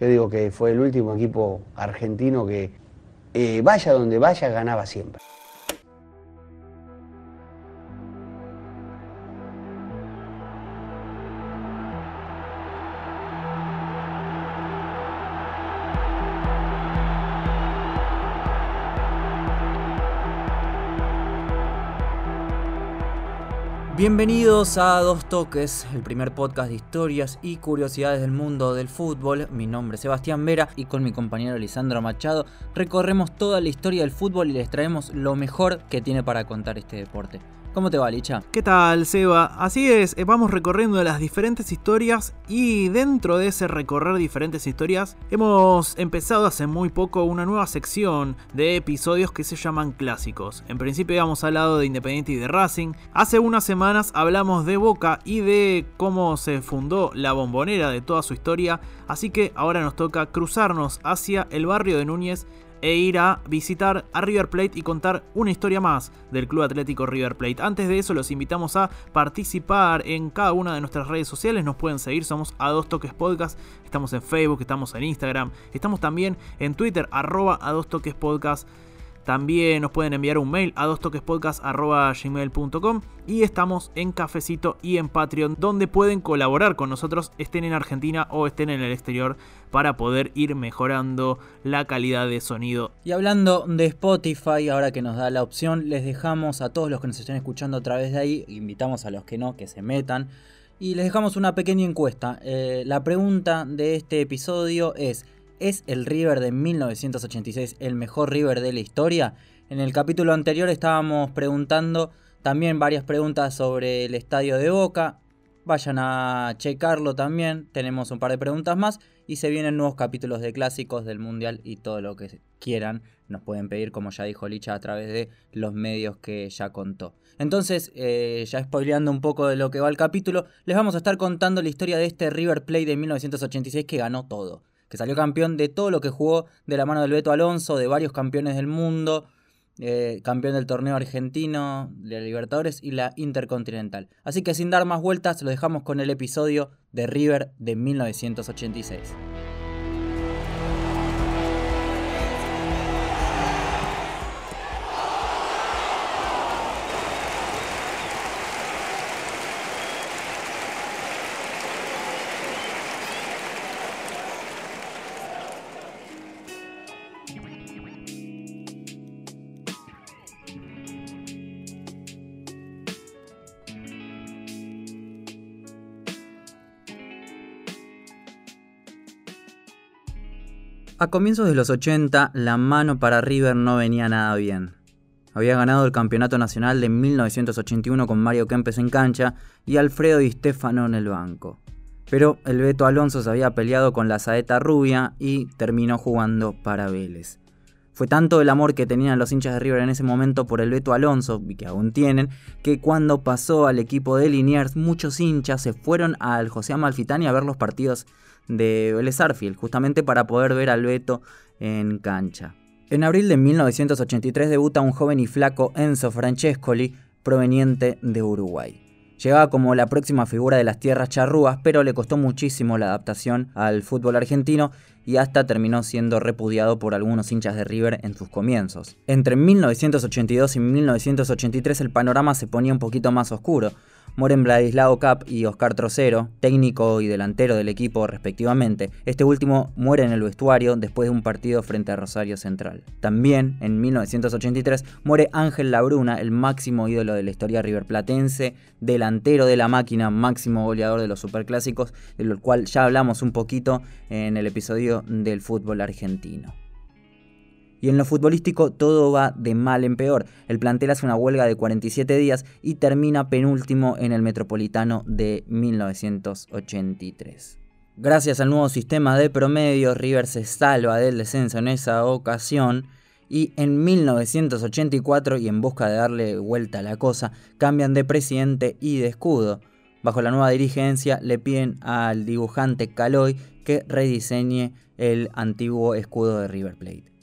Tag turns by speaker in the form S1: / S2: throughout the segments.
S1: Yo digo que fue el último equipo argentino que eh, vaya donde vaya ganaba siempre.
S2: Bienvenidos a Dos Toques, el primer podcast de historias y curiosidades del mundo del fútbol. Mi nombre es Sebastián Vera y con mi compañero Lisandro Machado recorremos toda la historia del fútbol y les traemos lo mejor que tiene para contar este deporte. ¿Cómo te va, Licha?
S3: ¿Qué tal, Seba? Así es, eh, vamos recorriendo las diferentes historias y dentro de ese recorrer diferentes historias hemos empezado hace muy poco una nueva sección de episodios que se llaman clásicos. En principio habíamos hablado de Independiente y de Racing. Hace unas semanas hablamos de Boca y de cómo se fundó la bombonera de toda su historia. Así que ahora nos toca cruzarnos hacia el barrio de Núñez e ir a visitar a River Plate y contar una historia más del Club Atlético River Plate. Antes de eso los invitamos a participar en cada una de nuestras redes sociales, nos pueden seguir, somos a dos toques podcast, estamos en Facebook, estamos en Instagram, estamos también en Twitter, arroba a dos toques podcast. También nos pueden enviar un mail a dostoquespodcast.gmail.com y estamos en Cafecito y en Patreon donde pueden colaborar con nosotros, estén en Argentina o estén en el exterior, para poder ir mejorando la calidad de sonido.
S2: Y hablando de Spotify, ahora que nos da la opción, les dejamos a todos los que nos estén escuchando a través de ahí, invitamos a los que no, que se metan. Y les dejamos una pequeña encuesta. Eh, la pregunta de este episodio es, ¿Es el River de 1986 el mejor River de la historia? En el capítulo anterior estábamos preguntando también varias preguntas sobre el estadio de Boca. Vayan a checarlo también, tenemos un par de preguntas más y se vienen nuevos capítulos de clásicos del Mundial y todo lo que quieran nos pueden pedir, como ya dijo Licha, a través de los medios que ya contó. Entonces, eh, ya spoileando un poco de lo que va el capítulo, les vamos a estar contando la historia de este River Plate de 1986 que ganó todo que salió campeón de todo lo que jugó de la mano del Beto Alonso, de varios campeones del mundo, eh, campeón del torneo argentino, de Libertadores y la Intercontinental. Así que sin dar más vueltas, lo dejamos con el episodio de River de 1986. A comienzos de los 80, la mano para River no venía nada bien. Había ganado el campeonato nacional de 1981 con Mario Kempes en cancha y Alfredo Di Stefano en el banco. Pero el Beto Alonso se había peleado con la saeta rubia y terminó jugando para Vélez. Fue tanto el amor que tenían los hinchas de River en ese momento por el Beto Alonso, y que aún tienen, que cuando pasó al equipo de Liniers, muchos hinchas se fueron al José Amalfitani a ver los partidos de Vélez justamente para poder ver al Beto en cancha. En abril de 1983 debuta un joven y flaco Enzo Francescoli, proveniente de Uruguay. Llegaba como la próxima figura de las tierras charrúas, pero le costó muchísimo la adaptación al fútbol argentino y hasta terminó siendo repudiado por algunos hinchas de River en sus comienzos. Entre 1982 y 1983 el panorama se ponía un poquito más oscuro mueren Vladislao Cap y Oscar Trocero, técnico y delantero del equipo respectivamente. Este último muere en el vestuario después de un partido frente a Rosario Central. También, en 1983, muere Ángel Labruna, el máximo ídolo de la historia riverplatense, delantero de la máquina, máximo goleador de los superclásicos, de lo cual ya hablamos un poquito en el episodio del fútbol argentino. Y en lo futbolístico todo va de mal en peor. El plantel hace una huelga de 47 días y termina penúltimo en el Metropolitano de 1983. Gracias al nuevo sistema de promedio, River se salva del descenso en esa ocasión y en 1984, y en busca de darle vuelta a la cosa, cambian de presidente y de escudo. Bajo la nueva dirigencia le piden al dibujante Caloy que rediseñe el antiguo escudo de River Plate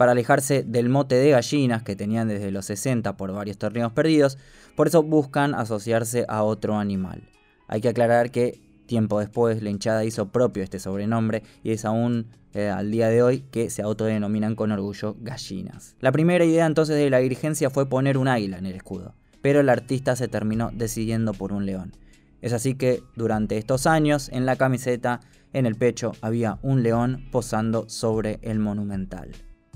S2: para alejarse del mote de gallinas que tenían desde los 60 por varios torneos perdidos, por eso buscan asociarse a otro animal. Hay que aclarar que Tiempo después, la hinchada hizo propio este sobrenombre y es aún eh, al día de hoy que se autodenominan con orgullo gallinas. La primera idea entonces de la dirigencia fue poner un águila en el escudo, pero el artista se terminó decidiendo por un león. Es así que durante estos años en la camiseta, en el pecho, había un león posando sobre el monumental.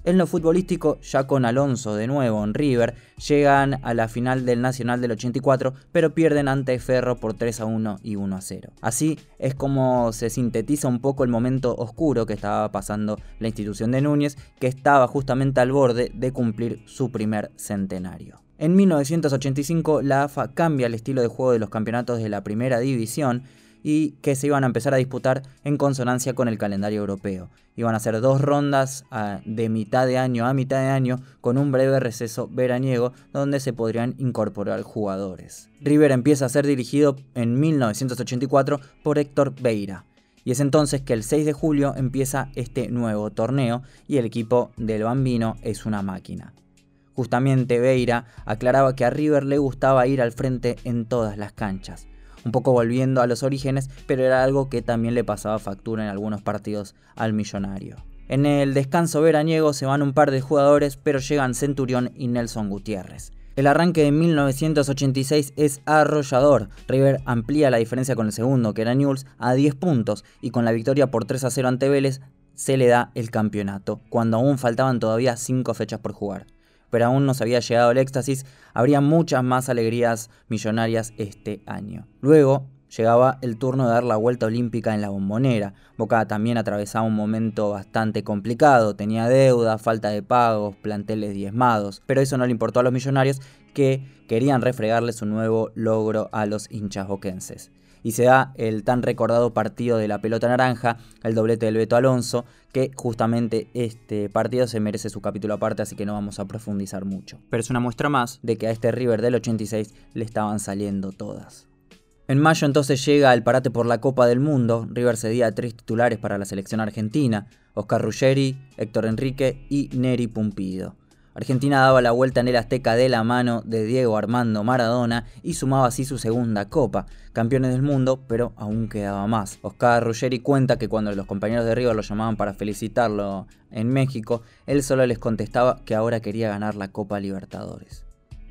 S2: En lo futbolístico, ya con Alonso de nuevo en River, llegan a la final del Nacional del 84, pero pierden ante Ferro por 3 a 1 y 1 a 0. Así es como se sintetiza un poco el momento oscuro que estaba pasando la institución de Núñez, que estaba justamente al borde de cumplir su primer centenario. En 1985 la AFA cambia el estilo de juego de los campeonatos de la primera división y que se iban a empezar a disputar en consonancia con el calendario europeo. Iban a ser dos rondas ah, de mitad de año a mitad de año con un breve receso veraniego donde se podrían incorporar jugadores. River empieza a ser dirigido en 1984 por Héctor Beira. Y es entonces que el 6 de julio empieza este nuevo torneo y el equipo del Bambino es una máquina. Justamente Beira aclaraba que a River le gustaba ir al frente en todas las canchas un poco volviendo a los orígenes, pero era algo que también le pasaba factura en algunos partidos al millonario. En el descanso veraniego se van un par de jugadores, pero llegan Centurión y Nelson Gutiérrez. El arranque de 1986 es arrollador. River amplía la diferencia con el segundo, que era Newell's, a 10 puntos y con la victoria por 3 a 0 ante Vélez se le da el campeonato, cuando aún faltaban todavía 5 fechas por jugar pero aún no se había llegado el éxtasis, habría muchas más alegrías millonarias este año. Luego llegaba el turno de dar la vuelta olímpica en la bombonera. Boca también atravesaba un momento bastante complicado, tenía deuda, falta de pagos, planteles diezmados, pero eso no le importó a los millonarios que querían refregarle su nuevo logro a los hinchas boquenses y se da el tan recordado partido de la pelota naranja, el doblete del Beto Alonso, que justamente este partido se merece su capítulo aparte, así que no vamos a profundizar mucho. Pero es una muestra más de que a este River del 86 le estaban saliendo todas. En mayo entonces llega el parate por la Copa del Mundo, River cedía tres titulares para la selección argentina, Oscar Ruggeri, Héctor Enrique y Neri Pumpido. Argentina daba la vuelta en el Azteca de la mano de Diego Armando Maradona y sumaba así su segunda copa, campeones del mundo, pero aún quedaba más. Oscar Ruggeri cuenta que cuando los compañeros de River lo llamaban para felicitarlo en México, él solo les contestaba que ahora quería ganar la Copa Libertadores.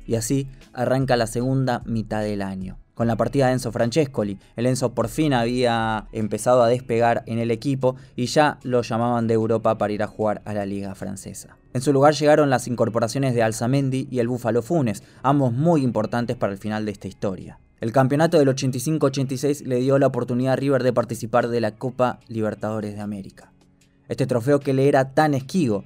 S2: Y así arranca la segunda mitad del año con la partida de Enzo Francescoli. El Enzo por fin había empezado a despegar en el equipo y ya lo llamaban de Europa para ir a jugar a la liga francesa. En su lugar llegaron las incorporaciones de Alzamendi y el Búfalo Funes, ambos muy importantes para el final de esta historia. El campeonato del 85-86 le dio la oportunidad a River de participar de la Copa Libertadores de América. Este trofeo que le era tan esquivo,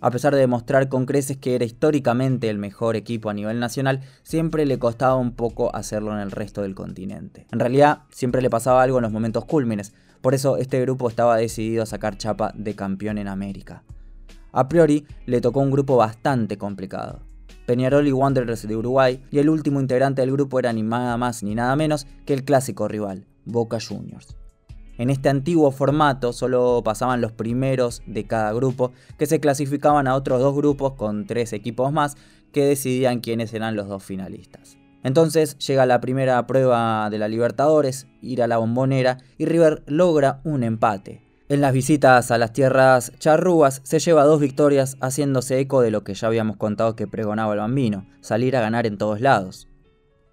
S2: a pesar de demostrar con creces que era históricamente el mejor equipo a nivel nacional, siempre le costaba un poco hacerlo en el resto del continente. En realidad, siempre le pasaba algo en los momentos cúlmines, por eso este grupo estaba decidido a sacar chapa de campeón en América. A priori, le tocó un grupo bastante complicado. Peñarol y Wanderers de Uruguay, y el último integrante del grupo era ni nada más ni nada menos que el clásico rival, Boca Juniors. En este antiguo formato solo pasaban los primeros de cada grupo, que se clasificaban a otros dos grupos con tres equipos más, que decidían quiénes eran los dos finalistas. Entonces llega la primera prueba de la Libertadores, ir a la bombonera, y River logra un empate. En las visitas a las tierras charrúas se lleva dos victorias haciéndose eco de lo que ya habíamos contado que pregonaba el bambino, salir a ganar en todos lados.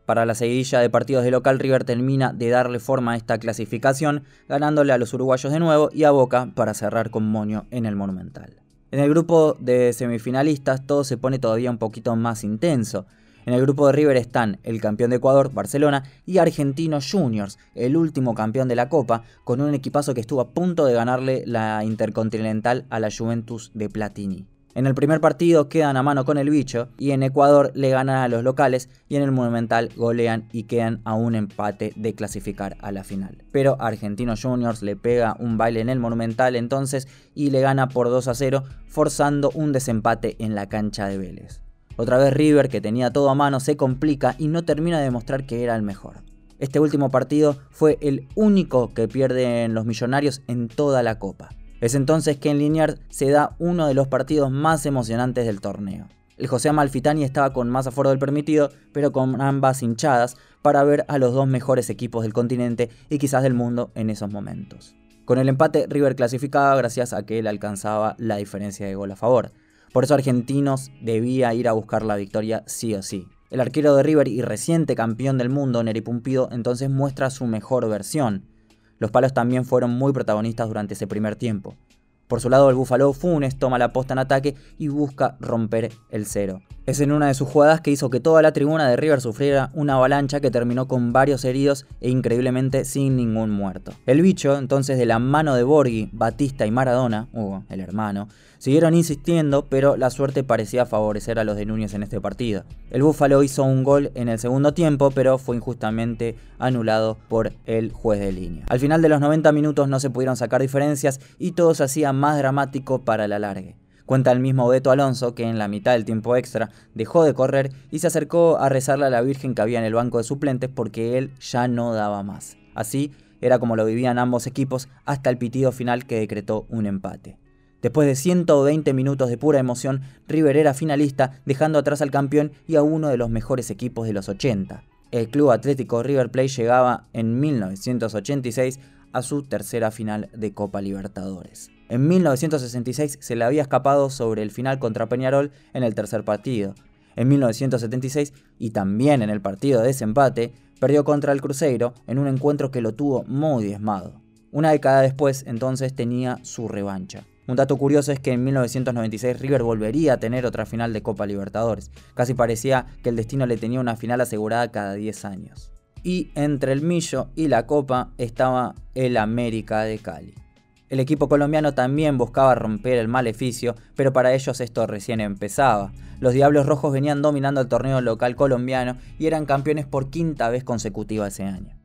S2: Para la seguidilla de partidos de local, River termina de darle forma a esta clasificación, ganándole a los uruguayos de nuevo y a Boca para cerrar con Moño en el Monumental. En el grupo de semifinalistas todo se pone todavía un poquito más intenso. En el grupo de River están el campeón de Ecuador, Barcelona, y Argentinos Juniors, el último campeón de la Copa, con un equipazo que estuvo a punto de ganarle la Intercontinental a la Juventus de Platini. En el primer partido quedan a mano con el bicho y en Ecuador le ganan a los locales y en el Monumental golean y quedan a un empate de clasificar a la final. Pero Argentinos Juniors le pega un baile en el Monumental entonces y le gana por 2 a 0 forzando un desempate en la cancha de Vélez. Otra vez River que tenía todo a mano se complica y no termina de demostrar que era el mejor. Este último partido fue el único que pierden los millonarios en toda la copa. Es entonces que en Liniers se da uno de los partidos más emocionantes del torneo. El José Amalfitani estaba con más aforo del permitido, pero con ambas hinchadas, para ver a los dos mejores equipos del continente y quizás del mundo en esos momentos. Con el empate, River clasificaba gracias a que él alcanzaba la diferencia de gol a favor. Por eso Argentinos debía ir a buscar la victoria sí o sí. El arquero de River y reciente campeón del mundo, Neri Pumpido, entonces muestra su mejor versión. Los palos también fueron muy protagonistas durante ese primer tiempo. Por su lado, el Búfalo Funes toma la posta en ataque y busca romper el cero. Es en una de sus jugadas que hizo que toda la tribuna de River sufriera una avalancha que terminó con varios heridos e increíblemente sin ningún muerto. El bicho, entonces de la mano de Borghi, Batista y Maradona, Hugo, el hermano, Siguieron insistiendo, pero la suerte parecía favorecer a los de Núñez en este partido. El Búfalo hizo un gol en el segundo tiempo, pero fue injustamente anulado por el juez de línea. Al final de los 90 minutos no se pudieron sacar diferencias y todo se hacía más dramático para el alargue. Cuenta el mismo Beto Alonso que en la mitad del tiempo extra dejó de correr y se acercó a rezarle a la Virgen que había en el banco de suplentes porque él ya no daba más. Así era como lo vivían ambos equipos hasta el pitido final que decretó un empate. Después de 120 minutos de pura emoción, River era finalista, dejando atrás al campeón y a uno de los mejores equipos de los 80. El Club Atlético River Plate llegaba en 1986 a su tercera final de Copa Libertadores. En 1966 se le había escapado sobre el final contra Peñarol en el tercer partido. En 1976 y también en el partido de desempate, perdió contra el Cruzeiro en un encuentro que lo tuvo muy diezmado. Una década después, entonces, tenía su revancha. Un dato curioso es que en 1996 River volvería a tener otra final de Copa Libertadores. Casi parecía que el destino le tenía una final asegurada cada 10 años. Y entre el Millo y la Copa estaba el América de Cali. El equipo colombiano también buscaba romper el maleficio, pero para ellos esto recién empezaba. Los Diablos Rojos venían dominando el torneo local colombiano y eran campeones por quinta vez consecutiva ese año.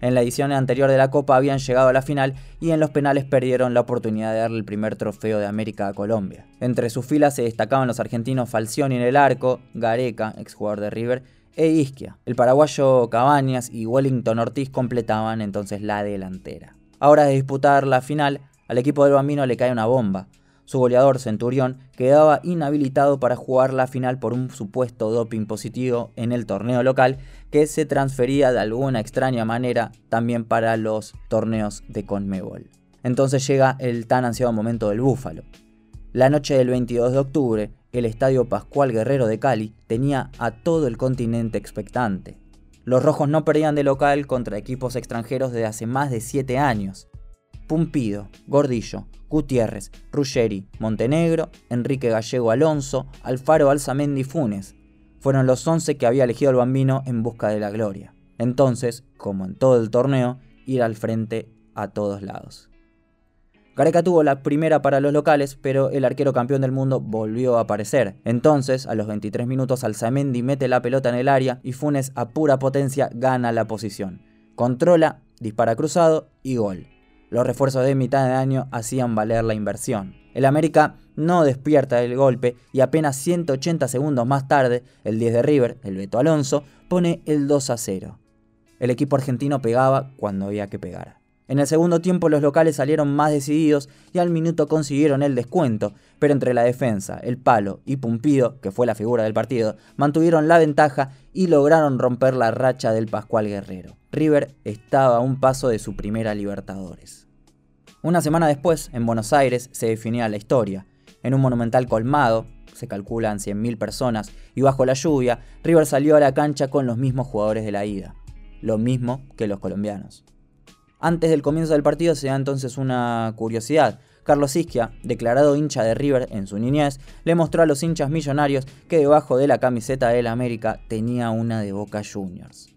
S2: En la edición anterior de la Copa habían llegado a la final y en los penales perdieron la oportunidad de darle el primer trofeo de América a Colombia. Entre sus filas se destacaban los argentinos Falcioni en el arco, Gareca, exjugador de River, e Isquia. El paraguayo Cabañas y Wellington Ortiz completaban entonces la delantera. Ahora de disputar la final, al equipo del Bambino le cae una bomba. Su goleador, Centurión, quedaba inhabilitado para jugar la final por un supuesto doping positivo en el torneo local que se transfería de alguna extraña manera también para los torneos de Conmebol. Entonces llega el tan ansiado momento del Búfalo. La noche del 22 de octubre, el Estadio Pascual Guerrero de Cali tenía a todo el continente expectante. Los rojos no perdían de local contra equipos extranjeros desde hace más de 7 años. Pumpido, Gordillo, Gutiérrez, Ruggeri, Montenegro, Enrique Gallego Alonso, Alfaro Alzamendi Funes. Fueron los 11 que había elegido el bambino en busca de la gloria. Entonces, como en todo el torneo, ir al frente a todos lados. Gareca tuvo la primera para los locales, pero el arquero campeón del mundo volvió a aparecer. Entonces, a los 23 minutos, Alzamendi mete la pelota en el área y Funes a pura potencia gana la posición. Controla, dispara cruzado y gol. Los refuerzos de mitad de año hacían valer la inversión. El América no despierta del golpe y apenas 180 segundos más tarde, el 10 de River, el Beto Alonso, pone el 2 a 0. El equipo argentino pegaba cuando había que pegar. En el segundo tiempo los locales salieron más decididos y al minuto consiguieron el descuento, pero entre la defensa, el palo y Pumpido, que fue la figura del partido, mantuvieron la ventaja y lograron romper la racha del Pascual Guerrero. River estaba a un paso de su primera Libertadores. Una semana después, en Buenos Aires, se definía la historia. En un monumental colmado, se calculan 100.000 personas, y bajo la lluvia, River salió a la cancha con los mismos jugadores de la ida. Lo mismo que los colombianos. Antes del comienzo del partido se da entonces una curiosidad. Carlos Isquia, declarado hincha de River en su niñez, le mostró a los hinchas millonarios que debajo de la camiseta del América tenía una de Boca Juniors.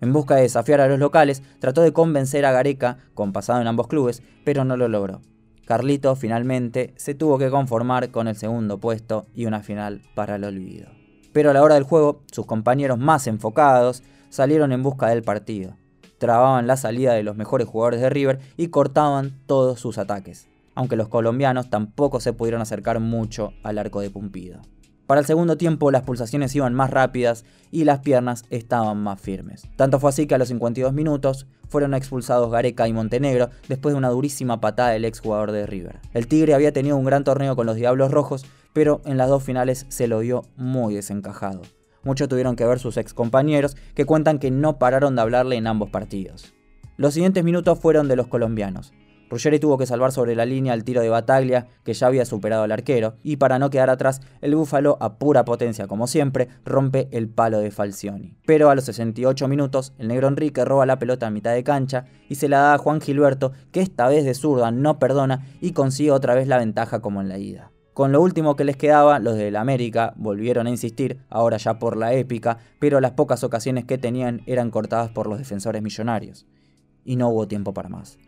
S2: En busca de desafiar a los locales, trató de convencer a Gareca, con pasado en ambos clubes, pero no lo logró. Carlito finalmente se tuvo que conformar con el segundo puesto y una final para el olvido. Pero a la hora del juego, sus compañeros más enfocados salieron en busca del partido trababan la salida de los mejores jugadores de River y cortaban todos sus ataques, aunque los colombianos tampoco se pudieron acercar mucho al arco de Pumpido. Para el segundo tiempo las pulsaciones iban más rápidas y las piernas estaban más firmes. Tanto fue así que a los 52 minutos fueron expulsados Gareca y Montenegro después de una durísima patada del exjugador de River. El Tigre había tenido un gran torneo con los Diablos Rojos, pero en las dos finales se lo vio muy desencajado. Muchos tuvieron que ver sus ex compañeros que cuentan que no pararon de hablarle en ambos partidos. Los siguientes minutos fueron de los colombianos. Ruggeri tuvo que salvar sobre la línea el tiro de Bataglia, que ya había superado al arquero, y para no quedar atrás, el Búfalo, a pura potencia como siempre, rompe el palo de Falcioni. Pero a los 68 minutos, el negro Enrique roba la pelota a mitad de cancha y se la da a Juan Gilberto, que esta vez de zurda no perdona y consigue otra vez la ventaja como en la ida. Con lo último que les quedaba, los del América volvieron a insistir, ahora ya por la épica, pero las pocas ocasiones que tenían eran cortadas por los defensores millonarios. Y no hubo tiempo para más.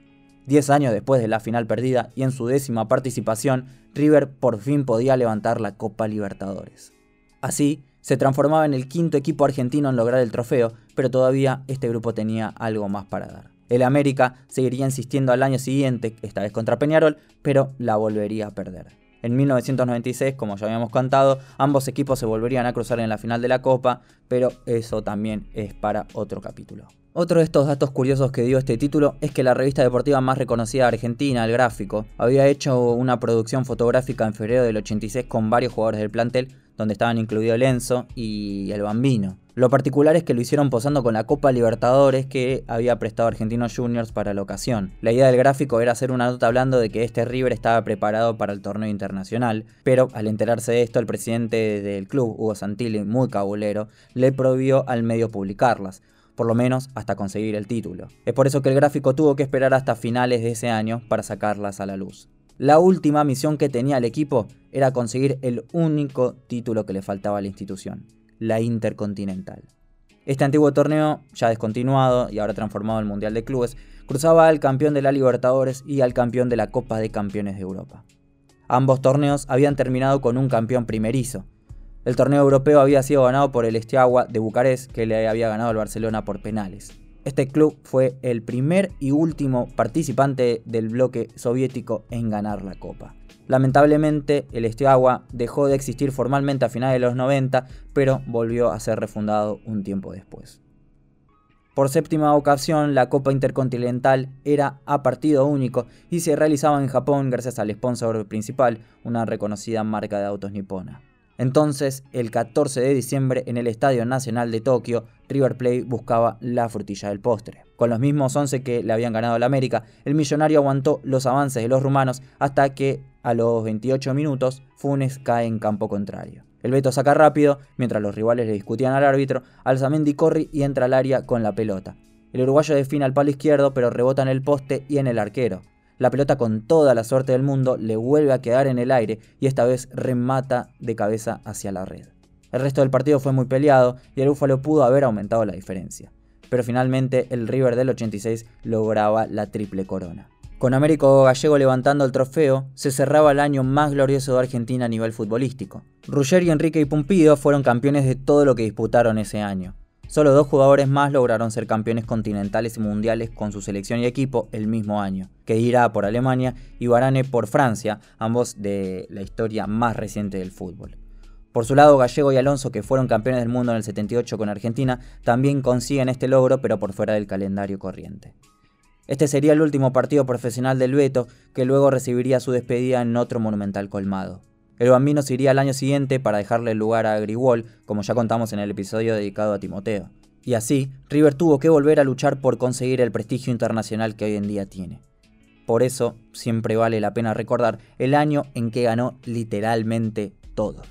S2: Diez años después de la final perdida y en su décima participación, River por fin podía levantar la Copa Libertadores. Así, se transformaba en el quinto equipo argentino en lograr el trofeo, pero todavía este grupo tenía algo más para dar. El América seguiría insistiendo al año siguiente, esta vez contra Peñarol, pero la volvería a perder. En 1996, como ya habíamos contado, ambos equipos se volverían a cruzar en la final de la Copa, pero eso también es para otro capítulo. Otro de estos datos curiosos que dio este título es que la revista deportiva más reconocida de Argentina, El Gráfico, había hecho una producción fotográfica en febrero del 86 con varios jugadores del plantel, donde estaban incluidos Lenzo y el Bambino. Lo particular es que lo hicieron posando con la Copa Libertadores que había prestado Argentinos Juniors para la ocasión. La idea del gráfico era hacer una nota hablando de que este River estaba preparado para el torneo internacional, pero al enterarse de esto el presidente del club, Hugo Santilli, muy cabulero, le prohibió al medio publicarlas por lo menos hasta conseguir el título. Es por eso que el gráfico tuvo que esperar hasta finales de ese año para sacarlas a la luz. La última misión que tenía el equipo era conseguir el único título que le faltaba a la institución, la Intercontinental. Este antiguo torneo, ya descontinuado y ahora transformado en Mundial de Clubes, cruzaba al campeón de la Libertadores y al campeón de la Copa de Campeones de Europa. Ambos torneos habían terminado con un campeón primerizo, el torneo europeo había sido ganado por el Estiagua de Bucarest, que le había ganado al Barcelona por penales. Este club fue el primer y último participante del bloque soviético en ganar la Copa. Lamentablemente, el Estiagua dejó de existir formalmente a finales de los 90, pero volvió a ser refundado un tiempo después. Por séptima ocasión, la Copa Intercontinental era a partido único y se realizaba en Japón gracias al sponsor principal, una reconocida marca de autos nipona. Entonces, el 14 de diciembre, en el Estadio Nacional de Tokio, River Plate buscaba la frutilla del postre. Con los mismos 11 que le habían ganado la América, el millonario aguantó los avances de los rumanos hasta que, a los 28 minutos, Funes cae en campo contrario. El Beto saca rápido, mientras los rivales le discutían al árbitro, Alzamendi corre y entra al área con la pelota. El uruguayo define al palo izquierdo, pero rebota en el poste y en el arquero. La pelota con toda la suerte del mundo le vuelve a quedar en el aire y esta vez remata de cabeza hacia la red. El resto del partido fue muy peleado y el Búfalo pudo haber aumentado la diferencia. Pero finalmente el River del 86 lograba la triple corona. Con Américo Gallego levantando el trofeo, se cerraba el año más glorioso de Argentina a nivel futbolístico. Ruggeri, Enrique y Pumpido fueron campeones de todo lo que disputaron ese año. Solo dos jugadores más lograron ser campeones continentales y mundiales con su selección y equipo el mismo año, que irá por Alemania y Varane por Francia, ambos de la historia más reciente del fútbol. Por su lado, Gallego y Alonso, que fueron campeones del mundo en el 78 con Argentina, también consiguen este logro, pero por fuera del calendario corriente. Este sería el último partido profesional del Beto, que luego recibiría su despedida en otro monumental colmado. El Bambino se iría al año siguiente para dejarle lugar a Grigol, como ya contamos en el episodio dedicado a Timoteo. Y así, River tuvo que volver a luchar por conseguir el prestigio internacional que hoy en día tiene. Por eso, siempre vale la pena recordar el año en que ganó literalmente todo.